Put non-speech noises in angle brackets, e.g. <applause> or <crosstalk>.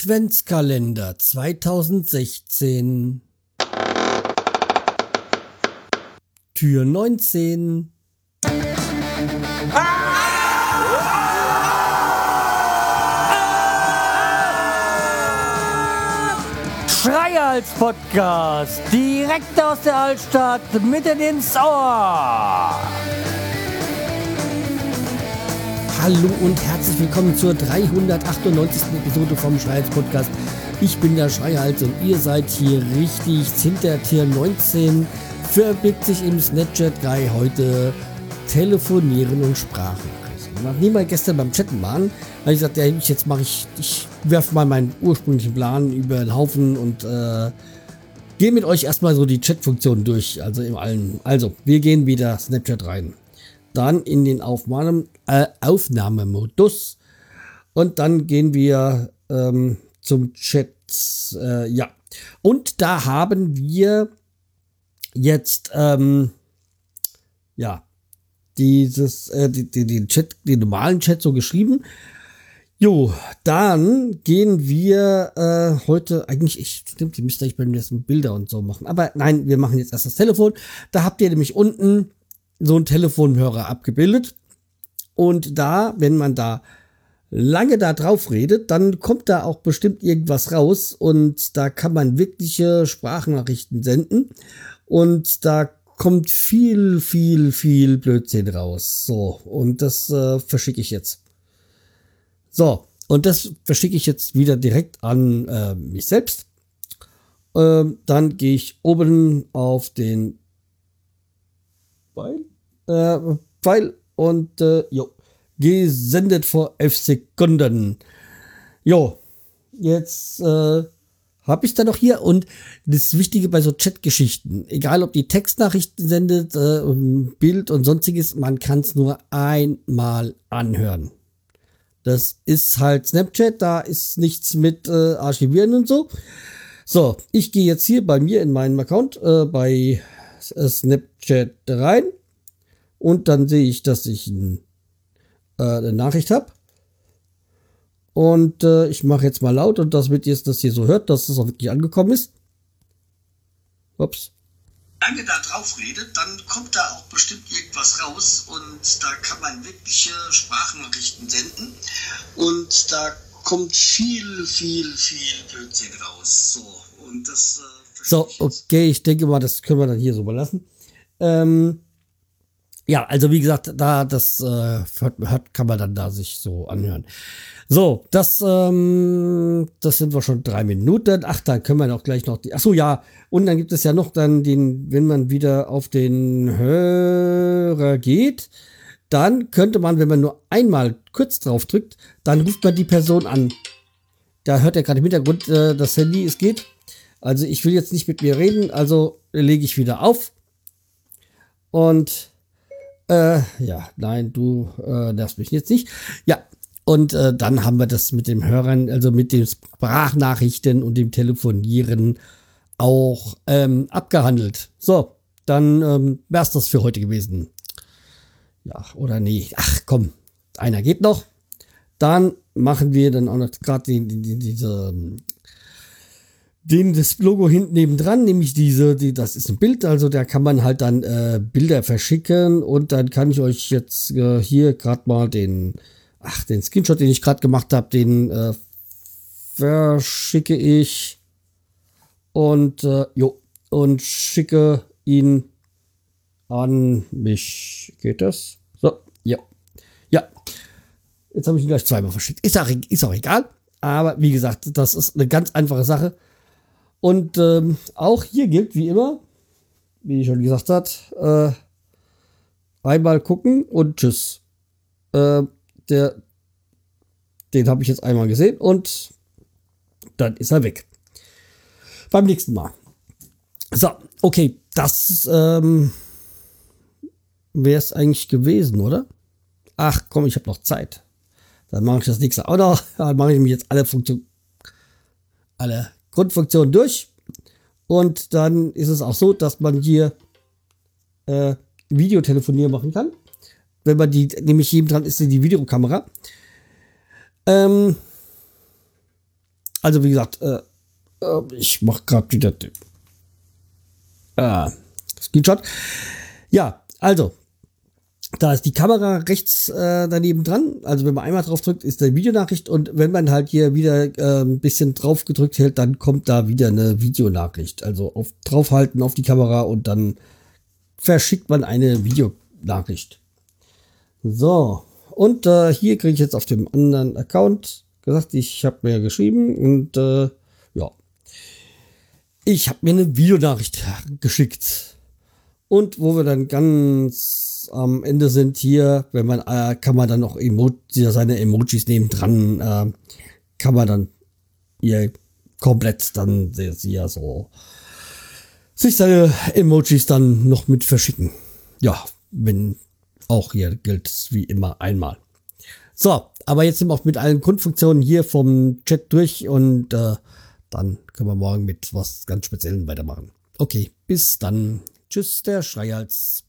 Adventskalender 2016 Tür 19 Schreihals Podcast, direkt aus der Altstadt, mitten ins Ohr. Hallo und herzlich willkommen zur 398. Episode vom Schreihals Podcast. Ich bin der Schreihals und ihr seid hier richtig hinter Tier 19. Verbirgt sich im Snapchat Guy heute telefonieren und Sprachen. Nachdem wir gestern beim Chatten waren, habe ich gesagt, ja, ich, jetzt mache ich, ich werfe mal meinen ursprünglichen Plan über den Haufen und äh, gehe mit euch erstmal so die Chat-Funktion durch, also im allen. Also, wir gehen wieder Snapchat rein. Dann in den Aufnahme, äh, Aufnahmemodus und dann gehen wir ähm, zum Chat. Äh, ja, und da haben wir jetzt ähm, ja dieses, äh, die, die, Chat, den normalen Chat so geschrieben. Jo, dann gehen wir äh, heute eigentlich, ich stimmt, die müsste ich bei mir jetzt Bilder und so machen. Aber nein, wir machen jetzt erst das Telefon. Da habt ihr nämlich unten so einen Telefonhörer abgebildet. Und da, wenn man da lange da drauf redet, dann kommt da auch bestimmt irgendwas raus und da kann man wirkliche Sprachnachrichten senden und da kommt viel, viel, viel Blödsinn raus. So, und das äh, verschicke ich jetzt. So, und das verschicke ich jetzt wieder direkt an äh, mich selbst. Ähm, dann gehe ich oben auf den Pfeil, äh, Pfeil und äh, jo, gesendet vor elf Sekunden. Jo, jetzt äh, habe ich da noch hier und das Wichtige bei so Chatgeschichten, egal ob die Textnachrichten sendet, äh, Bild und sonstiges, man kann es nur einmal anhören. Das ist halt Snapchat, da ist nichts mit äh, Archivieren und so. So, ich gehe jetzt hier bei mir in meinen Account äh, bei Snapchat rein und dann sehe ich, dass ich ein, äh, eine Nachricht habe. Und äh, ich mache jetzt mal laut und damit ihr das hier so hört, dass es auch wirklich angekommen ist. Ups. Lange da drauf redet, dann kommt da auch bestimmt irgendwas raus und da kann man wirkliche Sprachnachrichten senden und da kommt viel, viel, viel Blödsinn raus. So, und das. Äh, so, okay, ich denke mal, das können wir dann hier so belassen. Ähm, ja, also wie gesagt, da das äh, hat, kann man dann da sich so anhören. So, das, ähm, das sind wir schon drei Minuten. Ach, dann können wir noch gleich noch die. Ach so, ja. Und dann gibt es ja noch dann den, wenn man wieder auf den Hörer geht, dann könnte man, wenn man nur einmal kurz drauf drückt, dann ruft man die Person an. Da hört er gerade im Hintergrund äh, das Handy, es geht. Also ich will jetzt nicht mit mir reden, also lege ich wieder auf. Und äh, ja, nein, du äh, nervst mich jetzt nicht. Ja, und äh, dann haben wir das mit dem Hörern, also mit den Sprachnachrichten und dem Telefonieren auch ähm, abgehandelt. So, dann ähm, wär's das für heute gewesen. Ja, oder nee. Ach komm, einer geht noch. Dann machen wir dann auch noch gerade die, die, diese den das Logo hinten nebendran, nämlich diese, die, das ist ein Bild, also da kann man halt dann äh, Bilder verschicken und dann kann ich euch jetzt äh, hier gerade mal den ach, den Screenshot, den ich gerade gemacht habe, den äh, verschicke ich und äh, jo, und schicke ihn an mich. Geht das? So, ja. Ja. Jetzt habe ich ihn gleich zweimal verschickt. Ist auch, ist auch egal. Aber wie gesagt, das ist eine ganz einfache Sache. Und ähm, auch hier gilt, wie immer, wie ich schon gesagt hat, äh, einmal gucken und tschüss. Äh, der, den habe ich jetzt einmal gesehen und dann ist er weg. Beim nächsten Mal. So, okay, das ähm, wäre es eigentlich gewesen, oder? Ach komm, ich habe noch Zeit. Dann mache ich das nächste auch noch. <laughs> Dann mache ich mir jetzt alle Funktionen, alle Grundfunktionen durch. Und dann ist es auch so, dass man hier äh, Videotelefonieren machen kann wenn man die, nämlich jedem dran ist die Videokamera. Ähm, also wie gesagt, äh, äh ich mache gerade wieder den äh, Screenshot. Ja, also da ist die Kamera rechts äh, daneben dran. Also wenn man einmal drauf drückt, ist eine Videonachricht und wenn man halt hier wieder äh, ein bisschen drauf gedrückt hält, dann kommt da wieder eine Videonachricht. Also auf draufhalten auf die Kamera und dann verschickt man eine Videonachricht. So, und äh, hier kriege ich jetzt auf dem anderen Account gesagt, ich habe mir geschrieben und äh, ja, ich habe mir eine Videonachricht geschickt. Und wo wir dann ganz am Ende sind hier, wenn man, äh, kann man dann noch Emo seine Emojis neben dran, äh, kann man dann hier komplett dann ja so sich seine Emojis dann noch mit verschicken. Ja, wenn auch hier gilt es wie immer einmal. So, aber jetzt sind wir auch mit allen Grundfunktionen hier vom Chat durch und äh, dann können wir morgen mit was ganz Speziellem weitermachen. Okay, bis dann. Tschüss, der Schreihals.